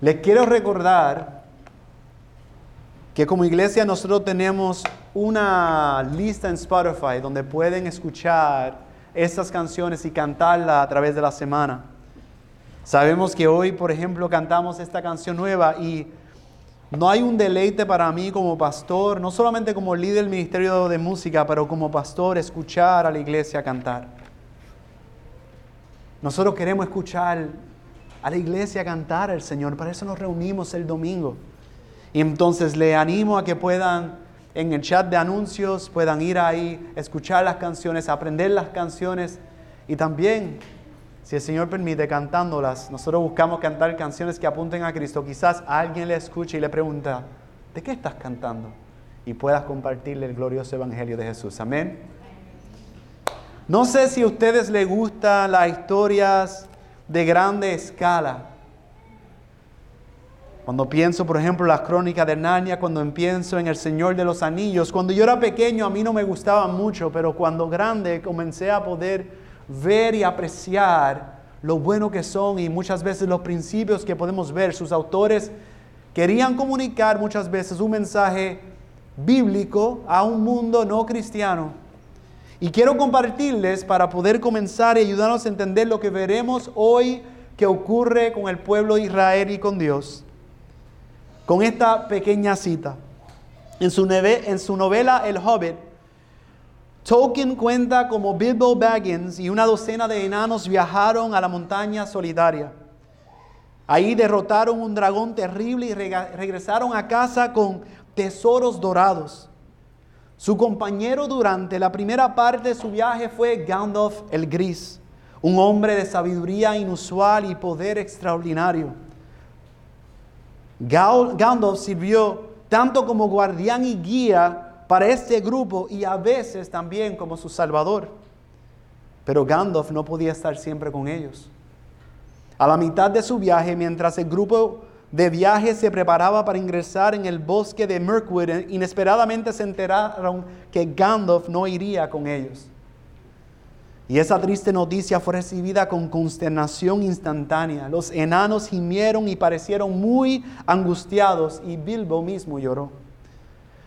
Les quiero recordar que como iglesia nosotros tenemos una lista en Spotify donde pueden escuchar estas canciones y cantarlas a través de la semana. Sabemos que hoy, por ejemplo, cantamos esta canción nueva y no hay un deleite para mí como pastor, no solamente como líder del ministerio de música, pero como pastor, escuchar a la iglesia cantar. Nosotros queremos escuchar a la iglesia cantar al Señor, para eso nos reunimos el domingo. Y entonces le animo a que puedan en el chat de anuncios, puedan ir ahí, escuchar las canciones, aprender las canciones y también si el Señor permite, cantándolas, nosotros buscamos cantar canciones que apunten a Cristo. Quizás alguien le escuche y le pregunta, ¿de qué estás cantando? Y puedas compartirle el glorioso Evangelio de Jesús. Amén. No sé si a ustedes les gustan las historias de grande escala. Cuando pienso, por ejemplo, las crónicas de Narnia, cuando pienso en El Señor de los Anillos, cuando yo era pequeño a mí no me gustaban mucho, pero cuando grande comencé a poder ver y apreciar lo bueno que son y muchas veces los principios que podemos ver. Sus autores querían comunicar muchas veces un mensaje bíblico a un mundo no cristiano. Y quiero compartirles para poder comenzar y ayudarnos a entender lo que veremos hoy que ocurre con el pueblo de Israel y con Dios. Con esta pequeña cita. En su, en su novela El Hobbit, Tolkien cuenta como Bilbo Baggins y una docena de enanos viajaron a la montaña solitaria. Ahí derrotaron un dragón terrible y regresaron a casa con tesoros dorados. Su compañero durante la primera parte de su viaje fue Gandalf el Gris, un hombre de sabiduría inusual y poder extraordinario. Gandalf sirvió tanto como guardián y guía para este grupo y a veces también como su salvador. Pero Gandalf no podía estar siempre con ellos. A la mitad de su viaje, mientras el grupo de viaje se preparaba para ingresar en el bosque de Mirkwood, inesperadamente se enteraron que Gandalf no iría con ellos. Y esa triste noticia fue recibida con consternación instantánea. Los enanos gimieron y parecieron muy angustiados y Bilbo mismo lloró.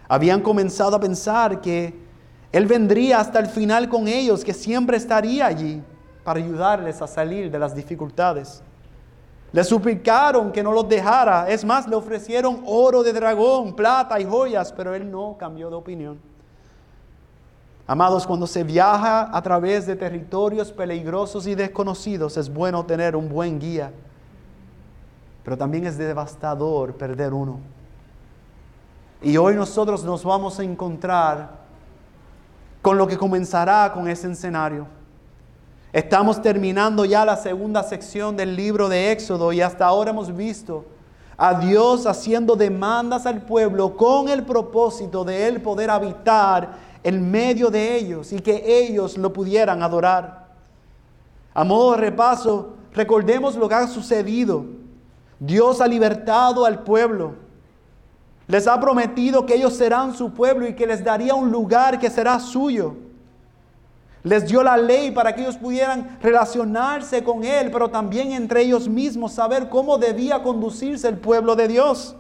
Habían comenzado a pensar que Él vendría hasta el final con ellos, que siempre estaría allí para ayudarles a salir de las dificultades. Le suplicaron que no los dejara. Es más, le ofrecieron oro de dragón, plata y joyas, pero él no cambió de opinión. Amados, cuando se viaja a través de territorios peligrosos y desconocidos, es bueno tener un buen guía, pero también es devastador perder uno. Y hoy nosotros nos vamos a encontrar con lo que comenzará con ese escenario. Estamos terminando ya la segunda sección del libro de Éxodo y hasta ahora hemos visto a Dios haciendo demandas al pueblo con el propósito de Él poder habitar en medio de ellos y que ellos lo pudieran adorar. A modo de repaso, recordemos lo que ha sucedido. Dios ha libertado al pueblo. Les ha prometido que ellos serán su pueblo y que les daría un lugar que será suyo. Les dio la ley para que ellos pudieran relacionarse con Él, pero también entre ellos mismos saber cómo debía conducirse el pueblo de Dios.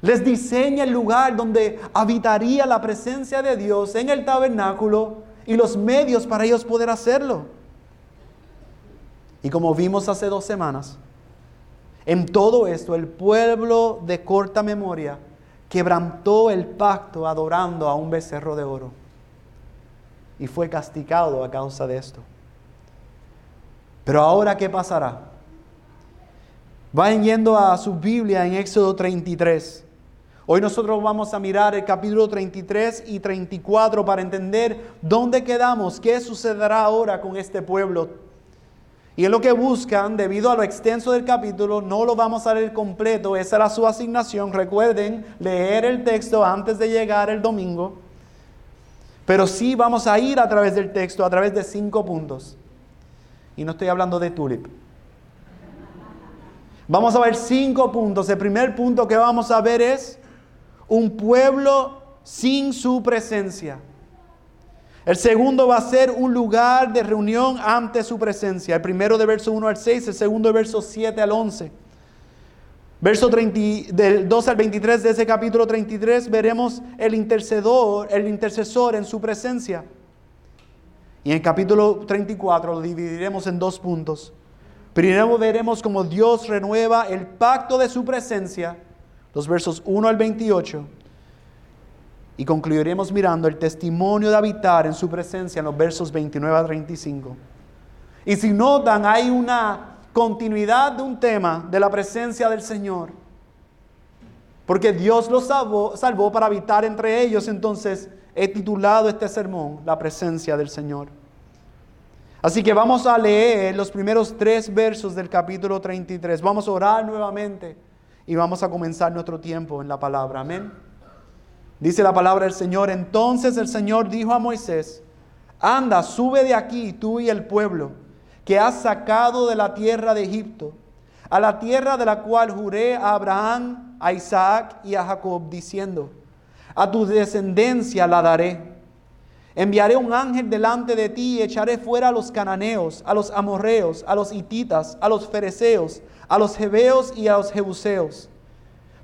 Les diseña el lugar donde habitaría la presencia de Dios en el tabernáculo y los medios para ellos poder hacerlo. Y como vimos hace dos semanas, en todo esto, el pueblo de corta memoria quebrantó el pacto adorando a un becerro de oro y fue castigado a causa de esto. Pero ahora, ¿qué pasará? Vayan yendo a su Biblia en Éxodo 33. Hoy nosotros vamos a mirar el capítulo 33 y 34 para entender dónde quedamos, qué sucederá ahora con este pueblo y es lo que buscan, debido a lo extenso del capítulo, no lo vamos a leer completo, esa era su asignación. Recuerden leer el texto antes de llegar el domingo. Pero sí vamos a ir a través del texto, a través de cinco puntos. Y no estoy hablando de tulip. Vamos a ver cinco puntos. El primer punto que vamos a ver es un pueblo sin su presencia. El segundo va a ser un lugar de reunión ante su presencia. El primero de verso 1 al 6, el segundo de verso 7 al 11. Verso 30, del 2 al 23 de ese capítulo 33 veremos el intercedor, el intercesor en su presencia. Y en el capítulo 34 lo dividiremos en dos puntos. Primero veremos cómo Dios renueva el pacto de su presencia, los versos 1 al 28. Y concluiremos mirando el testimonio de habitar en su presencia en los versos 29 a 35. Y si notan, hay una continuidad de un tema de la presencia del Señor. Porque Dios los salvó, para habitar entre ellos. Entonces he titulado este sermón La presencia del Señor. Así que vamos a leer los primeros tres versos del capítulo 33. Vamos a orar nuevamente y vamos a comenzar nuestro tiempo en la palabra. Amén. Dice la palabra del Señor. Entonces el Señor dijo a Moisés, anda, sube de aquí tú y el pueblo que has sacado de la tierra de Egipto, a la tierra de la cual juré a Abraham, a Isaac y a Jacob, diciendo, a tu descendencia la daré. Enviaré un ángel delante de ti y echaré fuera a los cananeos, a los amorreos, a los hititas, a los fereceos, a los hebeos y a los jebuseos.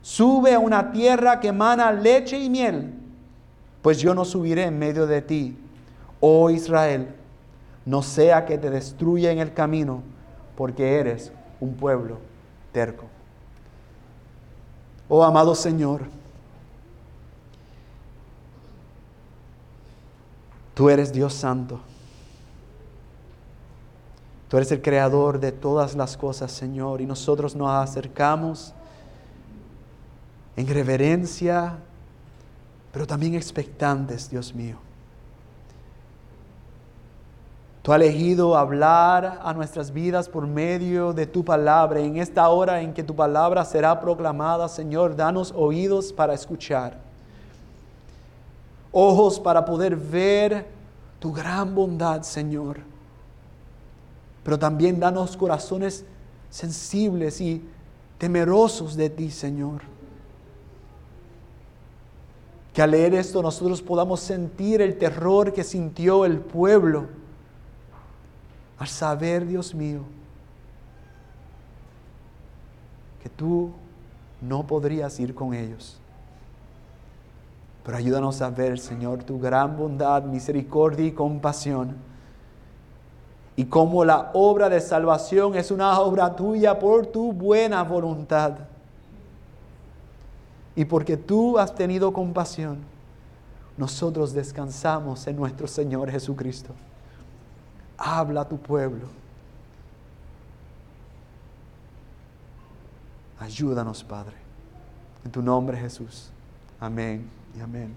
Sube a una tierra que emana leche y miel, pues yo no subiré en medio de ti, oh Israel no sea que te destruya en el camino, porque eres un pueblo terco. Oh amado Señor, tú eres Dios Santo. Tú eres el creador de todas las cosas, Señor, y nosotros nos acercamos en reverencia, pero también expectantes, Dios mío. Tú has elegido hablar a nuestras vidas por medio de tu palabra. En esta hora en que tu palabra será proclamada, Señor, danos oídos para escuchar, ojos para poder ver tu gran bondad, Señor. Pero también danos corazones sensibles y temerosos de ti, Señor. Que al leer esto nosotros podamos sentir el terror que sintió el pueblo al saber, Dios mío, que tú no podrías ir con ellos. Pero ayúdanos a ver, Señor, tu gran bondad, misericordia y compasión. Y cómo la obra de salvación es una obra tuya por tu buena voluntad. Y porque tú has tenido compasión, nosotros descansamos en nuestro Señor Jesucristo habla a tu pueblo. Ayúdanos, Padre. En tu nombre, Jesús. Amén y amén.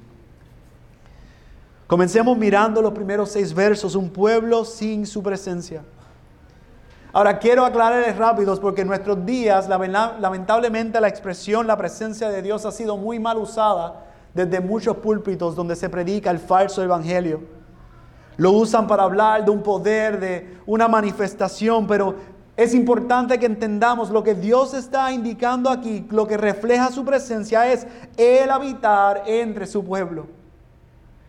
Comencemos mirando los primeros seis versos, un pueblo sin su presencia. Ahora quiero aclararles rápidos porque en nuestros días lamentablemente la expresión la presencia de Dios ha sido muy mal usada desde muchos púlpitos donde se predica el falso evangelio. Lo usan para hablar de un poder, de una manifestación, pero es importante que entendamos lo que Dios está indicando aquí, lo que refleja su presencia es el habitar entre su pueblo.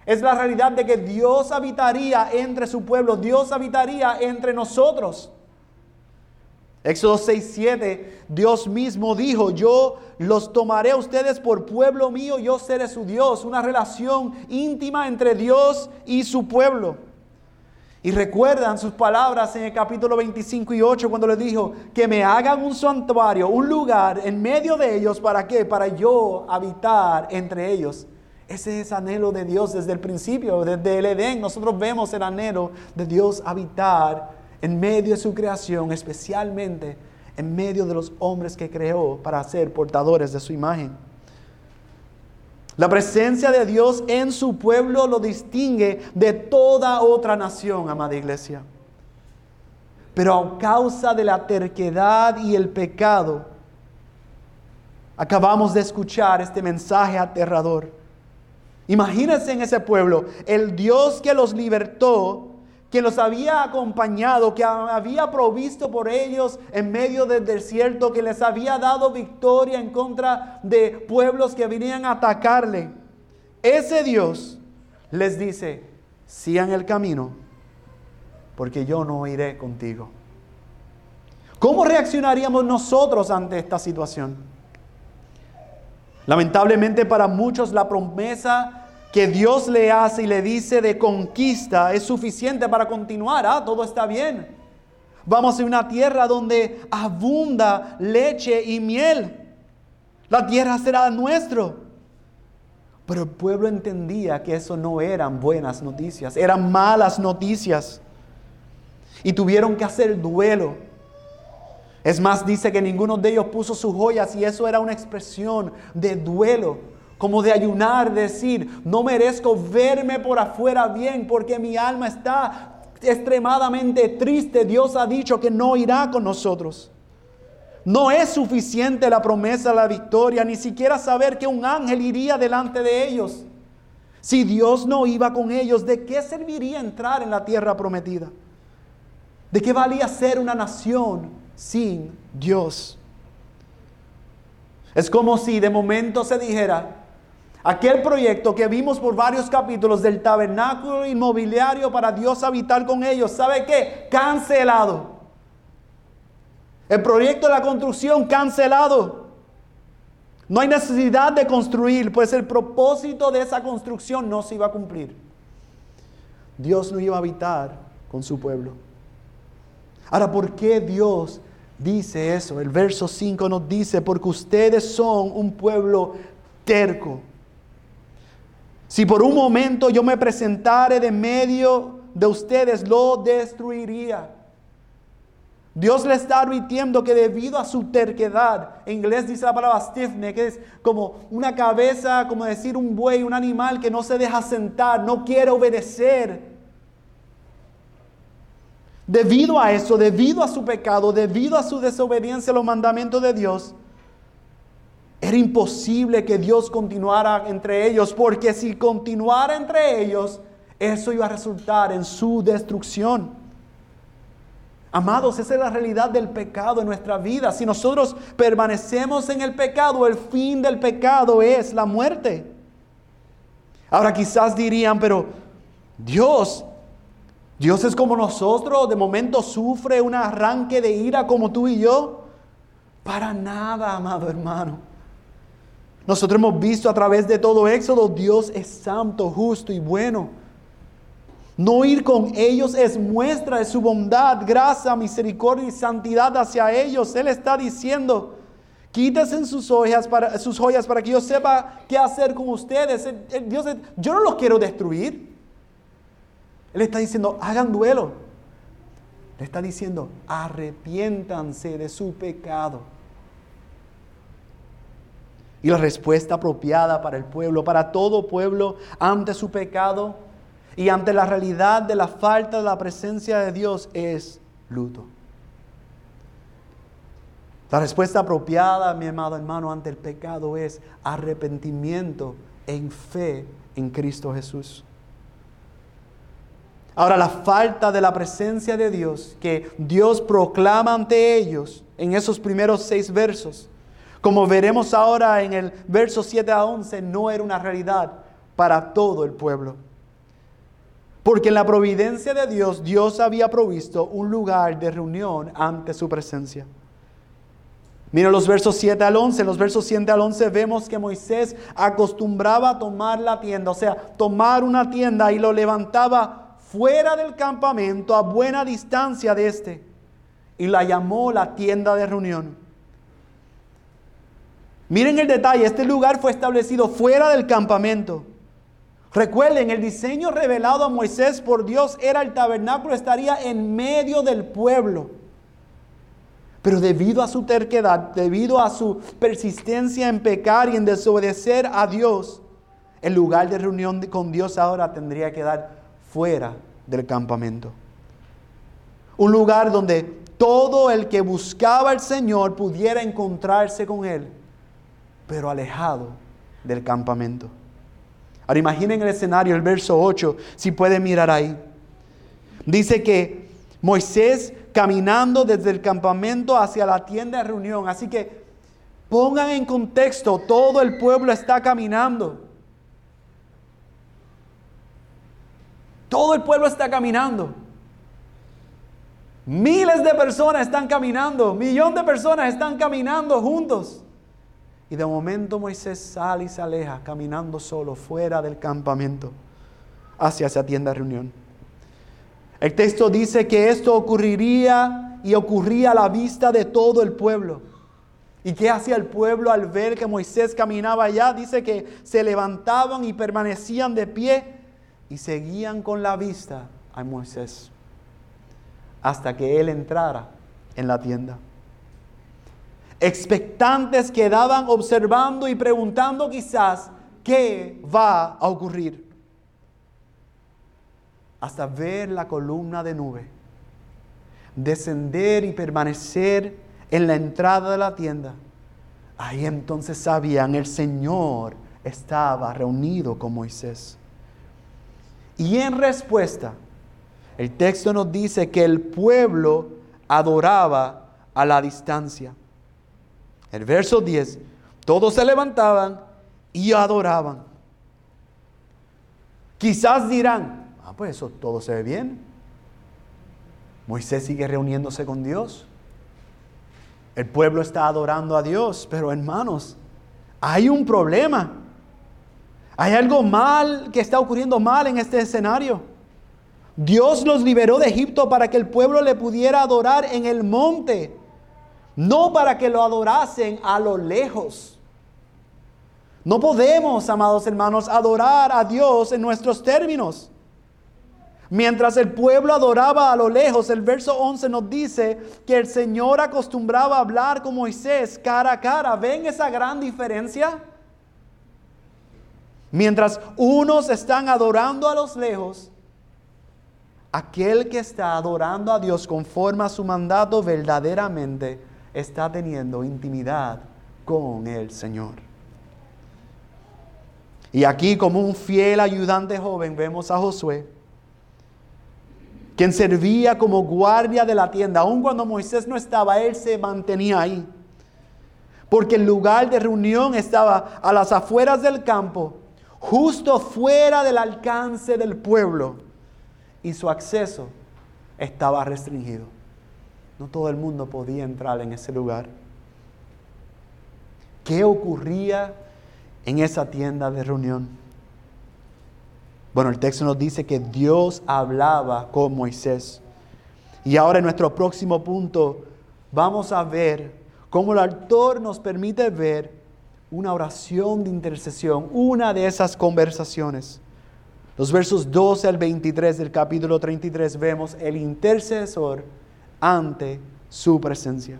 Es la realidad de que Dios habitaría entre su pueblo, Dios habitaría entre nosotros. Éxodo 6, 7, Dios mismo dijo, yo los tomaré a ustedes por pueblo mío, yo seré su Dios, una relación íntima entre Dios y su pueblo. Y recuerdan sus palabras en el capítulo 25 y 8 cuando les dijo que me hagan un santuario, un lugar en medio de ellos, ¿para qué? Para yo habitar entre ellos. Ese es anhelo de Dios desde el principio, desde el Edén. Nosotros vemos el anhelo de Dios habitar en medio de su creación, especialmente en medio de los hombres que creó para ser portadores de su imagen. La presencia de Dios en su pueblo lo distingue de toda otra nación, amada iglesia. Pero a causa de la terquedad y el pecado, acabamos de escuchar este mensaje aterrador. Imagínense en ese pueblo, el Dios que los libertó que los había acompañado, que había provisto por ellos en medio del desierto, que les había dado victoria en contra de pueblos que venían a atacarle. Ese Dios les dice, sigan el camino, porque yo no iré contigo. ¿Cómo reaccionaríamos nosotros ante esta situación? Lamentablemente para muchos la promesa que Dios le hace y le dice de conquista es suficiente para continuar. Ah, todo está bien. Vamos a una tierra donde abunda leche y miel. La tierra será nuestro. Pero el pueblo entendía que eso no eran buenas noticias, eran malas noticias. Y tuvieron que hacer duelo. Es más, dice que ninguno de ellos puso sus joyas y eso era una expresión de duelo, como de ayunar, decir, no merezco verme por afuera bien porque mi alma está extremadamente triste. Dios ha dicho que no irá con nosotros. No es suficiente la promesa de la victoria, ni siquiera saber que un ángel iría delante de ellos. Si Dios no iba con ellos, ¿de qué serviría entrar en la tierra prometida? ¿De qué valía ser una nación sin Dios? Es como si de momento se dijera, aquel proyecto que vimos por varios capítulos del tabernáculo inmobiliario para Dios habitar con ellos, ¿sabe qué? Cancelado. El proyecto de la construcción cancelado. No hay necesidad de construir, pues el propósito de esa construcción no se iba a cumplir. Dios no iba a habitar con su pueblo. Ahora, ¿por qué Dios dice eso? El verso 5 nos dice, porque ustedes son un pueblo terco. Si por un momento yo me presentare de medio de ustedes, lo destruiría. Dios le está advirtiendo que debido a su terquedad, en inglés dice la palabra stiffness, que es como una cabeza, como decir un buey, un animal que no se deja sentar, no quiere obedecer. Debido a eso, debido a su pecado, debido a su desobediencia a los mandamientos de Dios, era imposible que Dios continuara entre ellos, porque si continuara entre ellos, eso iba a resultar en su destrucción. Amados, esa es la realidad del pecado en nuestra vida. Si nosotros permanecemos en el pecado, el fin del pecado es la muerte. Ahora quizás dirían, pero Dios, Dios es como nosotros, de momento sufre un arranque de ira como tú y yo. Para nada, amado hermano. Nosotros hemos visto a través de todo Éxodo, Dios es santo, justo y bueno. No ir con ellos es muestra de su bondad, gracia, misericordia y santidad hacia ellos. Él está diciendo, quítense sus joyas para, sus joyas para que yo sepa qué hacer con ustedes. Dios, yo no los quiero destruir. Él está diciendo, hagan duelo. Le está diciendo, arrepiéntanse de su pecado. Y la respuesta apropiada para el pueblo, para todo pueblo ante su pecado, y ante la realidad de la falta de la presencia de Dios es luto. La respuesta apropiada, mi amado hermano, ante el pecado es arrepentimiento en fe en Cristo Jesús. Ahora, la falta de la presencia de Dios que Dios proclama ante ellos en esos primeros seis versos, como veremos ahora en el verso 7 a 11, no era una realidad para todo el pueblo. Porque en la providencia de Dios, Dios había provisto un lugar de reunión ante su presencia. Mira los versos 7 al 11. En los versos 7 al 11 vemos que Moisés acostumbraba a tomar la tienda, o sea, tomar una tienda y lo levantaba fuera del campamento, a buena distancia de este, y la llamó la tienda de reunión. Miren el detalle, este lugar fue establecido fuera del campamento. Recuerden, el diseño revelado a Moisés por Dios era el tabernáculo, estaría en medio del pueblo. Pero debido a su terquedad, debido a su persistencia en pecar y en desobedecer a Dios, el lugar de reunión con Dios ahora tendría que dar fuera del campamento. Un lugar donde todo el que buscaba al Señor pudiera encontrarse con Él, pero alejado del campamento. Ahora imaginen el escenario, el verso 8, si pueden mirar ahí. Dice que Moisés caminando desde el campamento hacia la tienda de reunión. Así que pongan en contexto, todo el pueblo está caminando. Todo el pueblo está caminando. Miles de personas están caminando, millón de personas están caminando juntos. Y de momento Moisés sale y se aleja caminando solo fuera del campamento hacia esa tienda de reunión. El texto dice que esto ocurriría y ocurría a la vista de todo el pueblo. ¿Y qué hacía el pueblo al ver que Moisés caminaba allá? Dice que se levantaban y permanecían de pie y seguían con la vista a Moisés hasta que él entrara en la tienda expectantes quedaban observando y preguntando quizás qué va a ocurrir. Hasta ver la columna de nube descender y permanecer en la entrada de la tienda. Ahí entonces sabían, el Señor estaba reunido con Moisés. Y en respuesta, el texto nos dice que el pueblo adoraba a la distancia. El verso 10, todos se levantaban y adoraban. Quizás dirán, ah, pues eso todo se ve bien. Moisés sigue reuniéndose con Dios. El pueblo está adorando a Dios, pero hermanos, hay un problema. Hay algo mal que está ocurriendo mal en este escenario. Dios los liberó de Egipto para que el pueblo le pudiera adorar en el monte no para que lo adorasen a lo lejos. No podemos, amados hermanos, adorar a Dios en nuestros términos. Mientras el pueblo adoraba a lo lejos, el verso 11 nos dice que el Señor acostumbraba a hablar con Moisés cara a cara. ¿Ven esa gran diferencia? Mientras unos están adorando a los lejos, aquel que está adorando a Dios conforme a su mandato verdaderamente está teniendo intimidad con el Señor. Y aquí como un fiel ayudante joven vemos a Josué, quien servía como guardia de la tienda. Aun cuando Moisés no estaba, él se mantenía ahí. Porque el lugar de reunión estaba a las afueras del campo, justo fuera del alcance del pueblo. Y su acceso estaba restringido. No todo el mundo podía entrar en ese lugar. ¿Qué ocurría en esa tienda de reunión? Bueno, el texto nos dice que Dios hablaba con Moisés. Y ahora en nuestro próximo punto vamos a ver cómo el autor nos permite ver una oración de intercesión, una de esas conversaciones. Los versos 12 al 23 del capítulo 33 vemos el intercesor ante su presencia.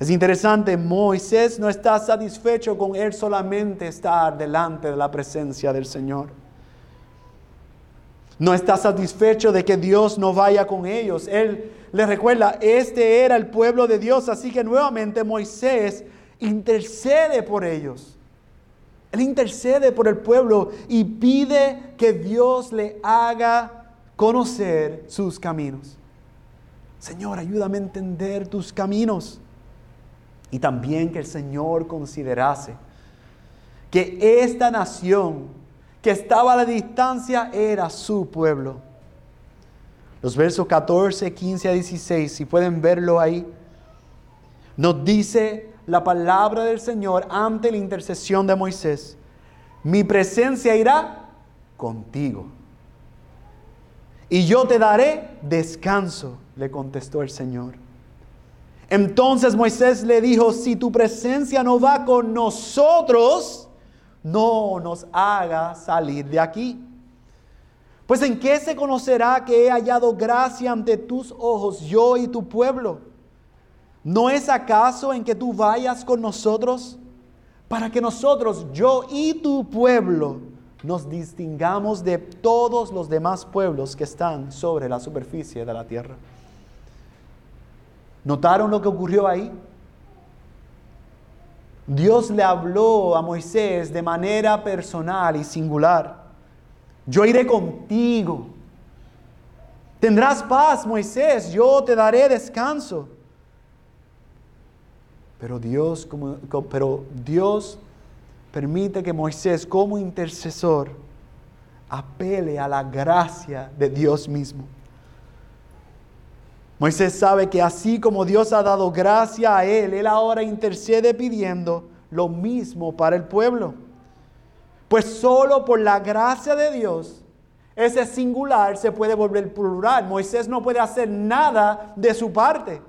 Es interesante, Moisés no está satisfecho con él solamente estar delante de la presencia del Señor. No está satisfecho de que Dios no vaya con ellos. Él le recuerda, este era el pueblo de Dios, así que nuevamente Moisés intercede por ellos. Él intercede por el pueblo y pide que Dios le haga conocer sus caminos. Señor, ayúdame a entender tus caminos. Y también que el Señor considerase que esta nación que estaba a la distancia era su pueblo. Los versos 14, 15 a 16, si pueden verlo ahí, nos dice la palabra del Señor ante la intercesión de Moisés. Mi presencia irá contigo y yo te daré descanso, le contestó el Señor. Entonces Moisés le dijo, si tu presencia no va con nosotros, no nos haga salir de aquí. Pues en qué se conocerá que he hallado gracia ante tus ojos, yo y tu pueblo. ¿No es acaso en que tú vayas con nosotros para que nosotros, yo y tu pueblo, nos distingamos de todos los demás pueblos que están sobre la superficie de la tierra. ¿Notaron lo que ocurrió ahí? Dios le habló a Moisés de manera personal y singular. Yo iré contigo. Tendrás paz, Moisés, yo te daré descanso. Pero Dios, como, pero Dios permite que Moisés como intercesor apele a la gracia de Dios mismo. Moisés sabe que así como Dios ha dado gracia a él, él ahora intercede pidiendo lo mismo para el pueblo. Pues solo por la gracia de Dios ese singular se puede volver plural. Moisés no puede hacer nada de su parte.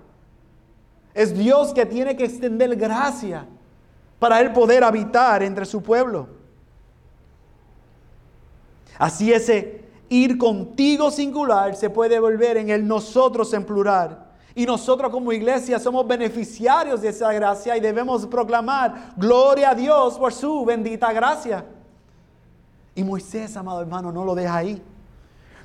Es Dios que tiene que extender gracia para él poder habitar entre su pueblo. Así ese ir contigo singular se puede volver en el nosotros en plural. Y nosotros como iglesia somos beneficiarios de esa gracia y debemos proclamar gloria a Dios por su bendita gracia. Y Moisés, amado hermano, no lo deja ahí.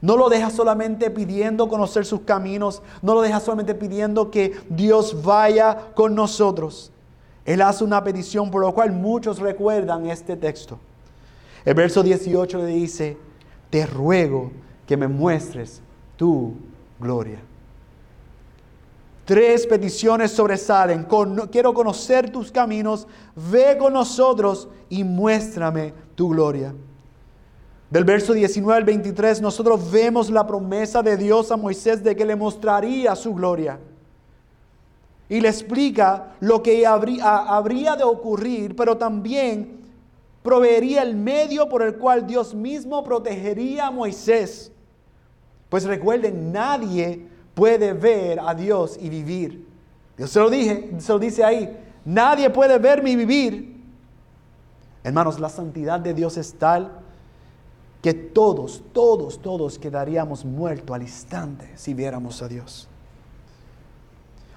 No lo deja solamente pidiendo conocer sus caminos, no lo deja solamente pidiendo que Dios vaya con nosotros. Él hace una petición por lo cual muchos recuerdan este texto. El verso 18 le dice, te ruego que me muestres tu gloria. Tres peticiones sobresalen. quiero conocer tus caminos, ve con nosotros y muéstrame tu gloria. Del verso 19 al 23 nosotros vemos la promesa de Dios a Moisés de que le mostraría su gloria. Y le explica lo que habría, de ocurrir, pero también proveería el medio por el cual Dios mismo protegería a Moisés. Pues recuerden, nadie puede ver a Dios y vivir. Dios se lo dije, se lo dice ahí, nadie puede verme y vivir. Hermanos, la santidad de Dios es tal que todos, todos, todos quedaríamos muertos al instante si viéramos a Dios.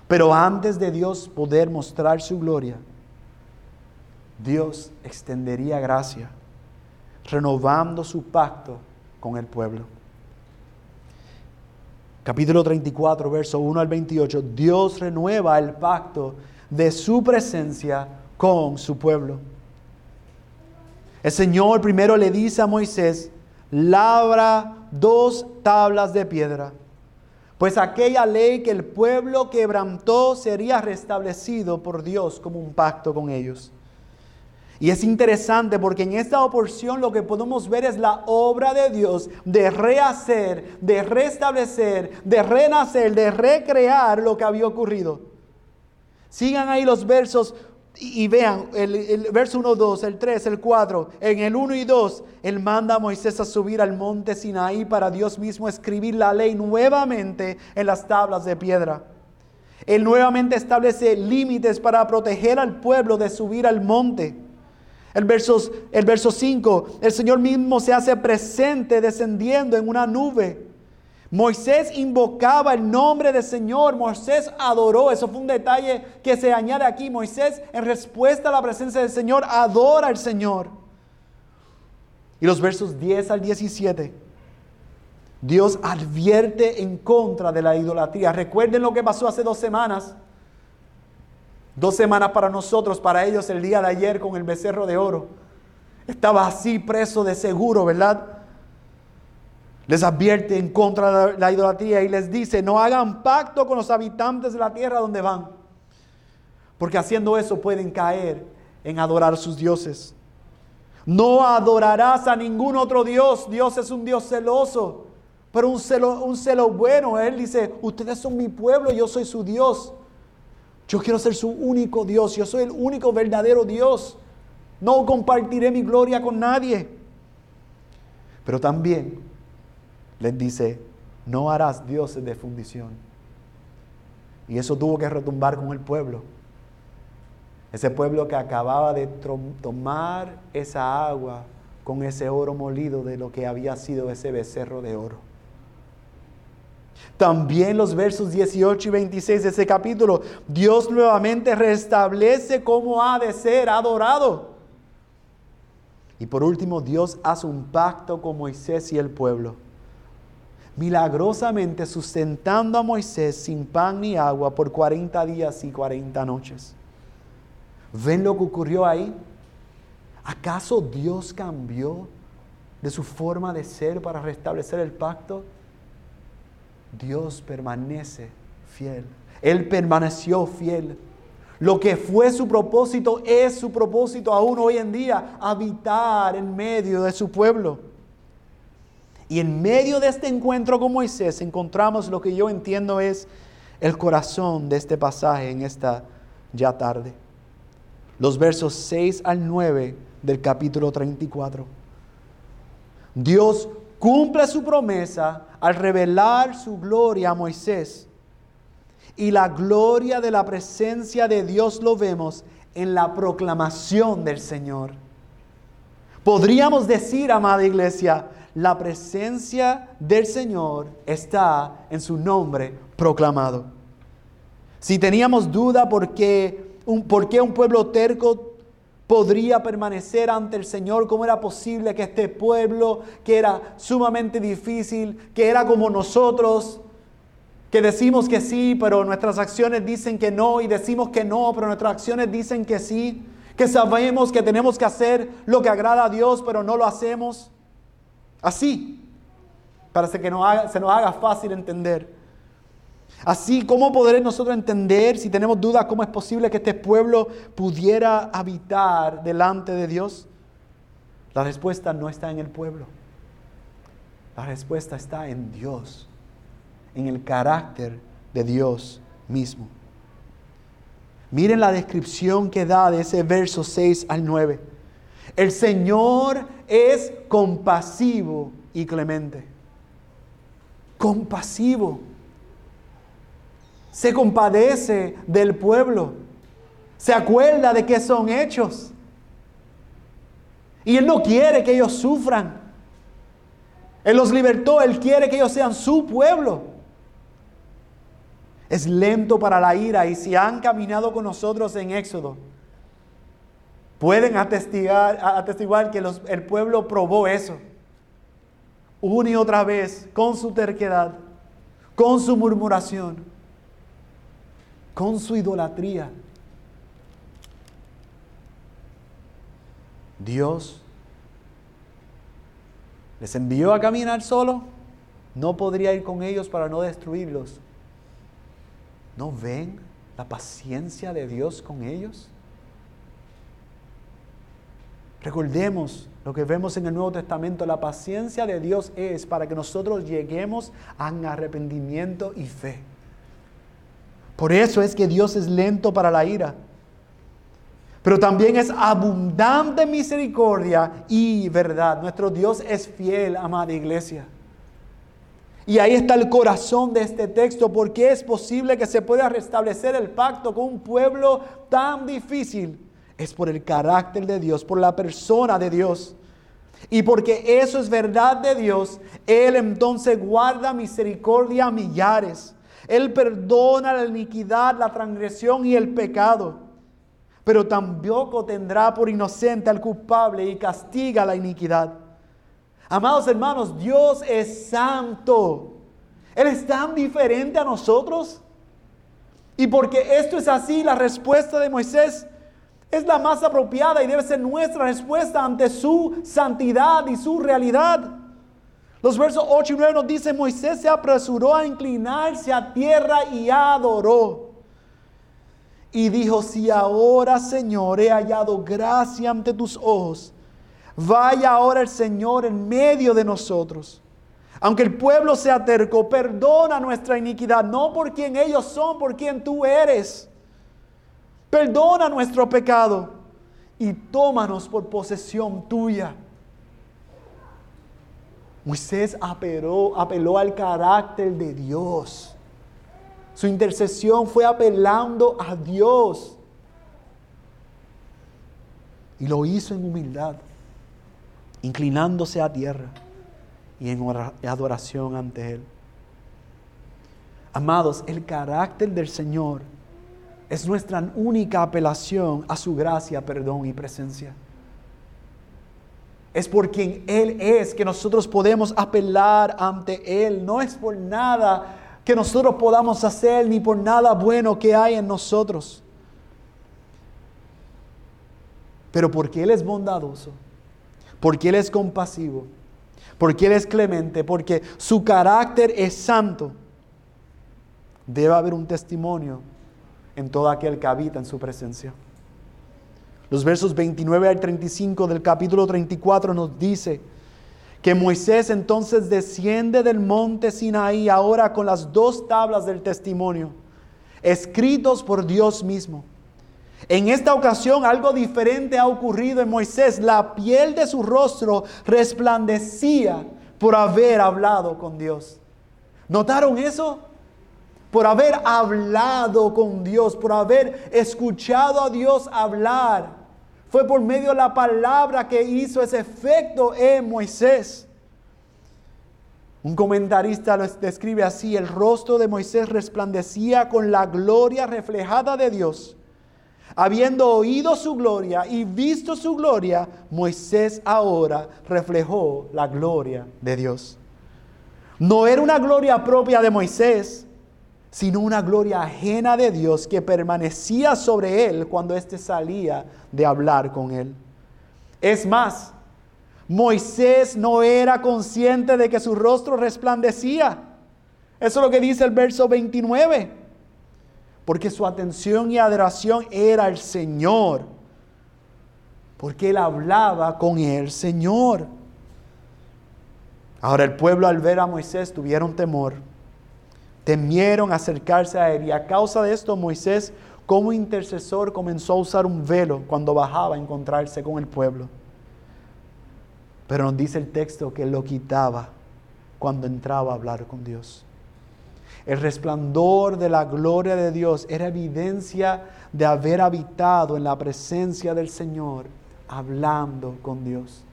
Pero antes de Dios poder mostrar su gloria, Dios extendería gracia, renovando su pacto con el pueblo. Capítulo 34, verso 1 al 28, Dios renueva el pacto de su presencia con su pueblo. El Señor primero le dice a Moisés, labra dos tablas de piedra, pues aquella ley que el pueblo quebrantó sería restablecido por Dios como un pacto con ellos. Y es interesante porque en esta porción lo que podemos ver es la obra de Dios de rehacer, de restablecer, de renacer, de recrear lo que había ocurrido. Sigan ahí los versos y, vean, el, verso 1, 2, el 3, el 4, en el 1 y 2, Él manda a Moisés a subir al monte Sinaí para Dios mismo escribir la ley nuevamente en las tablas de piedra. Él nuevamente establece límites para proteger al pueblo de subir al monte. El verso, el verso 5, el Señor mismo se hace presente descendiendo en una nube. Moisés invocaba el nombre del Señor, Moisés adoró, eso fue un detalle que se añade aquí. Moisés en respuesta a la presencia del Señor adora al Señor. Y los versos 10 al 17, Dios advierte en contra de la idolatría. Recuerden lo que pasó hace dos semanas. Dos semanas para nosotros, para ellos el día de ayer con el becerro de oro. Estaba así preso de seguro, ¿verdad? Les advierte en contra de la idolatría y les dice, no hagan pacto con los habitantes de la tierra donde van, porque haciendo eso pueden caer en adorar sus dioses. No adorarás a ningún otro Dios, Dios es un Dios celoso, pero un celo, un celo bueno. Él dice, ustedes son mi pueblo, yo soy su Dios. Yo quiero ser su único Dios, yo soy el único verdadero Dios. No compartiré mi gloria con nadie. Pero también les dice, no harás dioses de fundición. Y eso tuvo que retumbar con el pueblo. Ese pueblo que acababa de tomar esa agua con ese oro molido de lo que había sido ese becerro de oro. También los versos 18 y 26 de ese capítulo, Dios nuevamente restablece cómo ha de ser adorado. Y por último, Dios hace un pacto con Moisés y el pueblo milagrosamente sustentando a Moisés sin pan ni agua por 40 días y 40 noches. ¿Ven lo que ocurrió ahí? ¿Acaso Dios cambió de su forma de ser para restablecer el pacto? Dios permanece fiel. Él permaneció fiel. Lo que fue su propósito es su propósito aún hoy en día, habitar en medio de su pueblo. Y en medio de este encuentro con Moisés encontramos lo que yo entiendo es el corazón de este pasaje en esta ya tarde. Los versos 6 al 9 del capítulo 34. Dios cumple su promesa al revelar su gloria a Moisés. Y la gloria de la presencia de Dios lo vemos en la proclamación del Señor. Podríamos decir, amada iglesia, la presencia del Señor está en su nombre proclamado. Si teníamos duda por qué un, por qué un pueblo terco podría permanecer ante el Señor, cómo era posible que este pueblo, que era sumamente difícil, que era como nosotros, que decimos que sí, pero nuestras acciones dicen que no, y decimos que no, pero nuestras acciones dicen que sí, que sabemos que tenemos que hacer lo que agrada a Dios, pero no lo hacemos. Así, para que se nos haga fácil entender. Así, ¿cómo podremos nosotros entender, si tenemos dudas, cómo es posible que este pueblo pudiera habitar delante de Dios? La respuesta no está en el pueblo. La respuesta está en Dios, en el carácter de Dios mismo. Miren la descripción que da de ese verso 6 al 9. El Señor es compasivo y clemente. Compasivo se compadece del pueblo, se acuerda de que son hechos. Y Él no quiere que ellos sufran. Él los libertó, Él quiere que ellos sean su pueblo. Es lento para la ira y si han caminado con nosotros en Éxodo, pueden atestiguar, que el pueblo probó eso. Una y otra vez, con su terquedad, con su murmuración con su idolatría. Dios les envió a caminar solo, no podría ir con ellos para no destruirlos. ¿No ven la paciencia de Dios con ellos? Recordemos lo que vemos en el Nuevo Testamento, la paciencia de Dios es para que nosotros lleguemos a arrepentimiento y fe. Por eso es que Dios es lento para la ira. Pero también es abundante misericordia y verdad. Nuestro Dios es fiel, amada iglesia. Y ahí está el corazón de este texto. porque es posible que se pueda restablecer el pacto con un pueblo tan difícil? Es por el carácter de Dios, por la persona de Dios. Y porque eso es verdad de Dios, Él entonces guarda misericordia a millares. Él perdona la iniquidad, la transgresión y el pecado. Pero tampoco tendrá por inocente al culpable y castiga la iniquidad. Amados hermanos, Dios es santo. Él es tan diferente a nosotros. Y porque esto es así, la respuesta de Moisés es la más apropiada y debe ser nuestra respuesta ante su santidad y su realidad. Los versos 8 y 9 nos dicen, Moisés se apresuró a inclinarse a tierra y adoró. Y dijo, si ahora Señor he hallado gracia ante tus ojos, vaya ahora el Señor en medio de nosotros. Aunque el pueblo sea terco, perdona nuestra iniquidad, no por quien ellos son, por quien tú eres. Perdona nuestro pecado y tómanos por posesión tuya. Moisés apeló, apeló al carácter de Dios. Su intercesión fue apelando a Dios. Y lo hizo en humildad, inclinándose a tierra y en adoración ante Él. Amados, el carácter del Señor es nuestra única apelación a su gracia, perdón y presencia. Es por quien Él es que nosotros podemos apelar ante Él. No es por nada que nosotros podamos hacer ni por nada bueno que hay en nosotros. Pero porque Él es bondadoso, porque Él es compasivo, porque Él es clemente, porque su carácter es santo, debe haber un testimonio en todo aquel que habita en su presencia. Los versos 29 al 35 del capítulo 34 nos dice que Moisés entonces desciende del monte Sinaí ahora con las dos tablas del testimonio, escritos por Dios mismo. En esta ocasión algo diferente ha ocurrido en Moisés. La piel de su rostro resplandecía por haber hablado con Dios. ¿Notaron eso? Por haber hablado con Dios, por haber escuchado a Dios hablar. Fue por medio de la palabra que hizo ese efecto en Moisés. Un comentarista lo describe así, el rostro de Moisés resplandecía con la gloria reflejada de Dios. Habiendo oído su gloria y visto su gloria, Moisés ahora reflejó la gloria de Dios. No era una gloria propia de Moisés, sino una gloria ajena de Dios que permanecía sobre él cuando éste salía de hablar con él. Es más, Moisés no era consciente de que su rostro resplandecía. Eso es lo que dice el verso 29. Porque su atención y adoración era el Señor. Porque él hablaba con el Señor. Ahora el pueblo al ver a Moisés tuvieron temor. Temieron acercarse a él. Y a causa de esto Moisés como intercesor comenzó a usar un velo cuando bajaba a encontrarse con el pueblo. Pero nos dice el texto que lo quitaba cuando entraba a hablar con Dios. El resplandor de la gloria de Dios era evidencia de haber habitado en la presencia del Señor, hablando con Dios.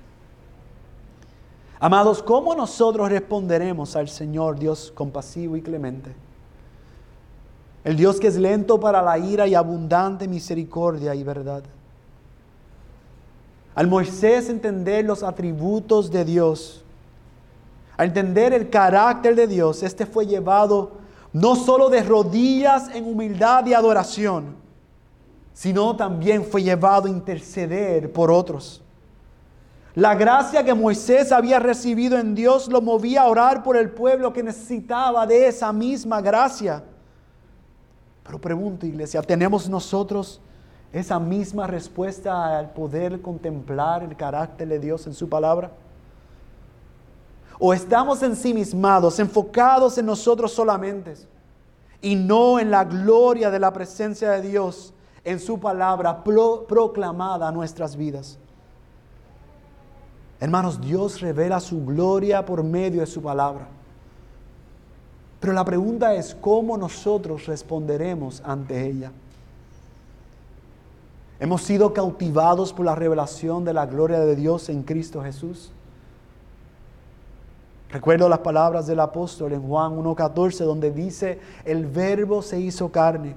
Amados, ¿cómo nosotros responderemos al Señor Dios compasivo y clemente? El Dios que es lento para la ira y abundante misericordia y verdad. Al Moisés entender los atributos de Dios, al entender el carácter de Dios, este fue llevado no solo de rodillas en humildad y adoración, sino también fue llevado a interceder por otros. La gracia que Moisés había recibido en Dios lo movía a orar por el pueblo que necesitaba de esa misma gracia. Pero pregunto, iglesia, ¿tenemos nosotros esa misma respuesta al poder contemplar el carácter de Dios en su palabra? ¿O estamos ensimismados, enfocados en nosotros solamente y no en la gloria de la presencia de Dios en su palabra proclamada a nuestras vidas? Hermanos, Dios revela su gloria por medio de su palabra. Pero la pregunta es cómo nosotros responderemos ante ella. Hemos sido cautivados por la revelación de la gloria de Dios en Cristo Jesús. Recuerdo las palabras del apóstol en Juan 1.14 donde dice, el verbo se hizo carne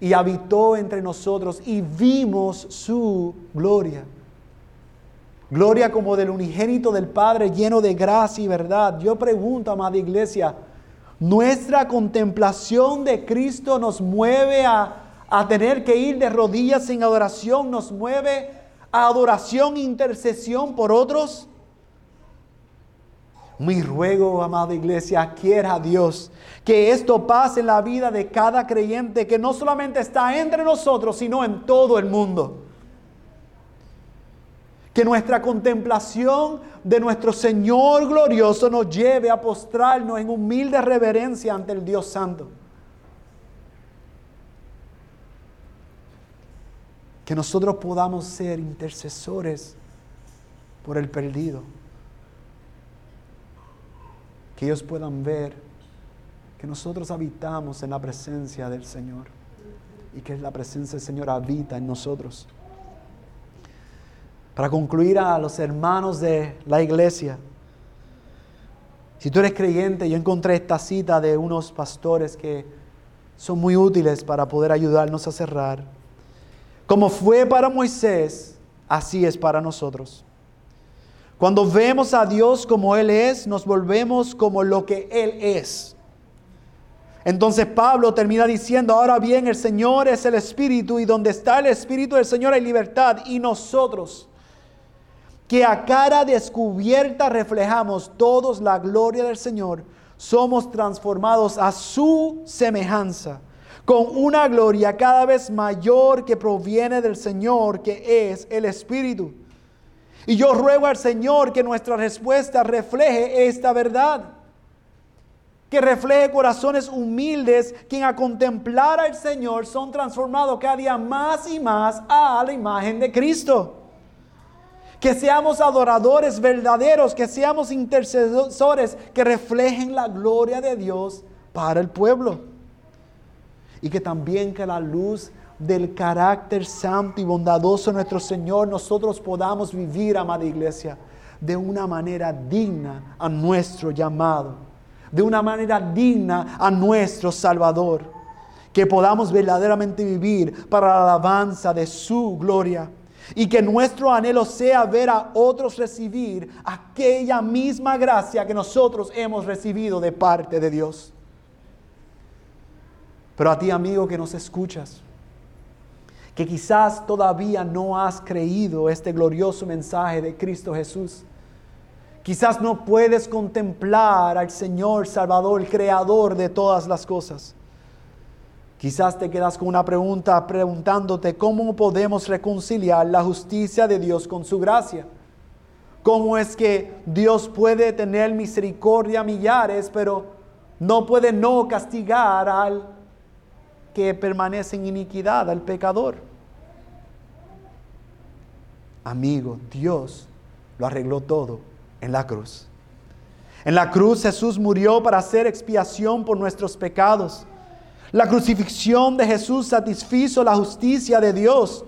y habitó entre nosotros y vimos su gloria. Gloria como del unigénito del Padre lleno de gracia y verdad. Yo pregunto, amada iglesia, ¿nuestra contemplación de Cristo nos mueve a a tener que ir de rodillas en adoración, nos mueve a adoración e intercesión por otros. Mi ruego, amada iglesia, quiera Dios que esto pase en la vida de cada creyente que no solamente está entre nosotros, sino en todo el mundo. Que nuestra contemplación de nuestro Señor glorioso nos lleve a postrarnos en humilde reverencia ante el Dios Santo. que nosotros podamos ser intercesores por el perdido. Que ellos puedan ver que nosotros habitamos en la presencia del Señor y que la presencia del Señor habita en nosotros. Para concluir a los hermanos de la iglesia, si tú eres creyente, yo encontré esta cita de unos pastores que son muy útiles para poder ayudarnos a cerrar. Como fue para Moisés, así es para nosotros. Cuando vemos a Dios como Él es, nos volvemos como lo que Él es. Entonces Pablo termina diciendo, ahora bien, el Señor es el Espíritu y donde está el Espíritu del Señor hay libertad. Y nosotros, que a cara descubierta reflejamos todos la gloria del Señor, somos transformados a su semejanza con una gloria cada vez mayor que proviene del Señor, que es el Espíritu. Y yo ruego al Señor que nuestra respuesta refleje esta verdad. que refleje corazones humildes, quien a contemplar al Señor son transformados cada día más y más a la imagen de Cristo. Que seamos adoradores verdaderos, que seamos intercesores que reflejen la gloria de Dios para el pueblo. Y que también que la luz del carácter santo y bondadoso de nuestro Señor nosotros podamos vivir, amada iglesia, de una manera digna a nuestro llamado de una manera digna a nuestro Salvador. Que podamos verdaderamente vivir para la alabanza de su gloria. Y que nuestro anhelo sea ver a otros recibir aquella misma gracia que nosotros hemos recibido de parte de Dios. Pero a ti, amigo, que nos escuchas, que quizás todavía no has creído este glorioso mensaje de Cristo Jesús, Quizás no puedes contemplar al Señor Salvador, el Creador de todas las cosas. Quizás te quedas con una pregunta preguntándote cómo podemos reconciliar la justicia de Dios con su gracia. ¿Cómo es que Dios puede tener misericordia a millares, pero no puede no castigar al que permanece en iniquidad, al pecador? Amigo, Dios lo arregló todo en la cruz. En la cruz Jesús murió para hacer expiación por nuestros pecados. La crucifixión de Jesús satisfizo la justicia de Dios.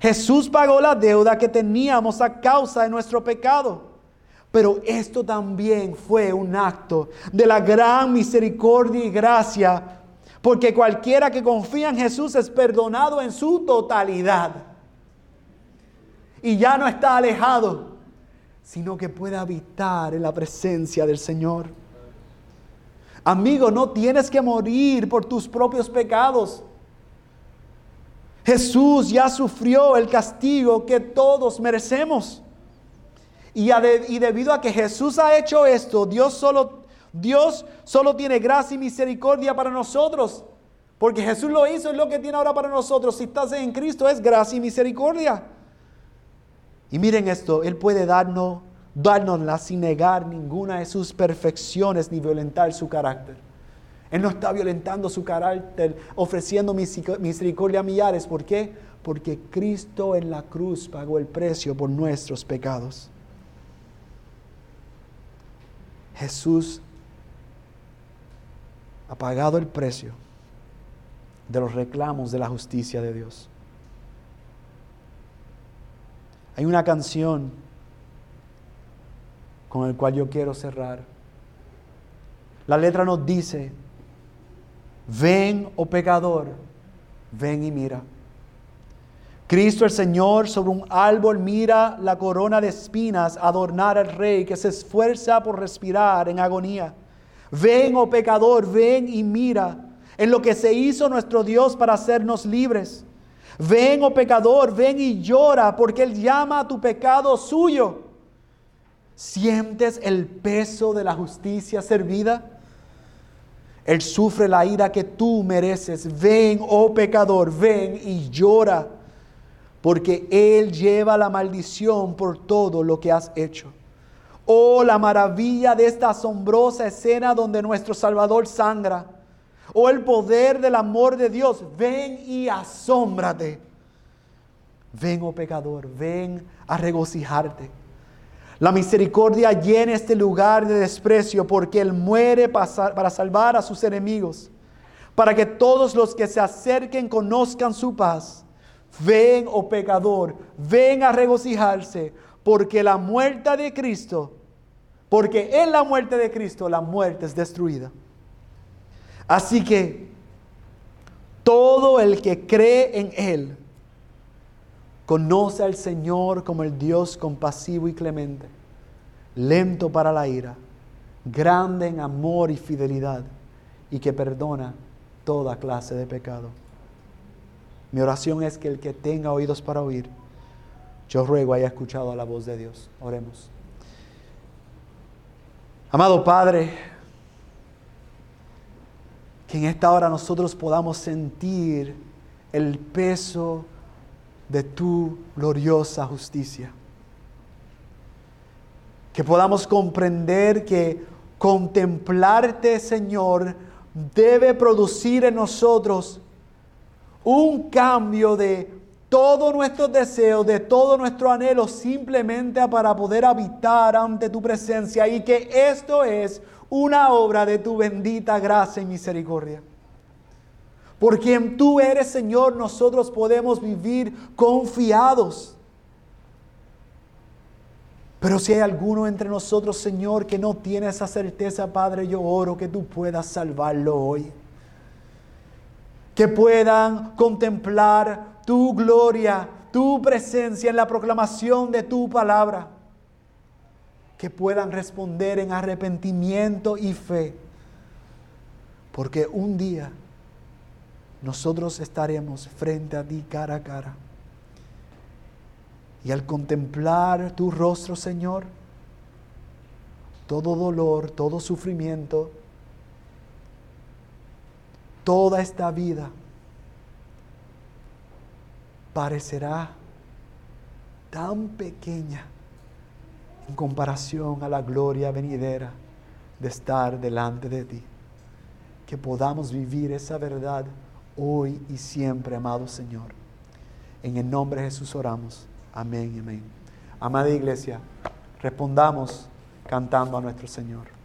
Jesús pagó la deuda que teníamos a causa de nuestro pecado. Pero esto también fue un acto de la gran misericordia y gracia, porque cualquiera que confía en Jesús es perdonado en su totalidad. Y ya no está alejado, sino que pueda habitar en la presencia del Señor. Amigo, no tienes que morir por tus propios pecados. Jesús ya sufrió el castigo que todos merecemos. Y, debido a que Jesús ha hecho esto, Dios solo, Dios solo tiene gracia y misericordia para nosotros. Porque Jesús lo hizo, es lo que tiene ahora para nosotros. Si estás en Cristo es gracia y misericordia. Y miren esto, Él puede darnos, darnosla sin negar ninguna de sus perfecciones ni violentar su carácter. Él no está violentando su carácter, ofreciendo misericordia a millares. ¿Por qué? Porque Cristo en la cruz pagó el precio por nuestros pecados. Jesús ha pagado el precio de los reclamos de la justicia de Dios. Hay una canción con la cual yo quiero cerrar. La letra nos dice, ven, oh pecador, ven y mira. Cristo el Señor sobre un árbol mira la corona de espinas adornar al rey que se esfuerza por respirar en agonía. Ven, oh pecador, ven y mira en lo que se hizo nuestro Dios para hacernos libres. Ven, oh pecador, ven y llora, porque Él llama a tu pecado suyo. ¿Sientes el peso de la justicia servida? Él sufre la ira que tú mereces. Ven, oh pecador, ven y llora, porque Él lleva la maldición por todo lo que has hecho. Oh, la maravilla de esta asombrosa escena donde nuestro Salvador sangra o el poder del amor de Dios. Ven y asómbrate. Ven, oh pecador, ven a regocijarte. La misericordia llena este lugar de desprecio porque Él muere para salvar a sus enemigos, para que todos los que se acerquen conozcan su paz. Ven, oh pecador, ven a regocijarse, porque la muerte de Cristo, porque en la muerte de Cristo la muerte es destruida. Así que todo el que cree en Él conoce al Señor como el Dios compasivo y clemente, lento para la ira, grande en amor y fidelidad y que perdona toda clase de pecado. Mi oración es que el que tenga oídos para oír, yo ruego haya escuchado la voz de Dios. Oremos. Amado Padre, que en esta hora nosotros podamos sentir el peso de tu gloriosa justicia. Que podamos comprender que contemplarte, Señor, debe producir en nosotros un cambio de todos nuestros deseos, de todo nuestro anhelo, simplemente para poder habitar ante tu presencia y que esto es una obra de tu bendita gracia y misericordia. Por quien tú eres, Señor, nosotros podemos vivir confiados. Pero si hay alguno entre nosotros, Señor, que no tiene esa certeza, Padre, yo oro que tú puedas salvarlo hoy. Que puedan contemplar tu gloria, tu presencia en la proclamación de tu palabra. Que puedan responder en arrepentimiento y fe. Porque un día nosotros estaremos frente a ti cara a cara. Y al contemplar tu rostro, Señor, todo dolor, todo sufrimiento, toda esta vida parecerá tan pequeña en comparación a la gloria venidera de estar delante de ti. Que podamos vivir esa verdad hoy y siempre, amado Señor. En el nombre de Jesús oramos. Amén, amén. Amada iglesia, respondamos cantando a nuestro Señor.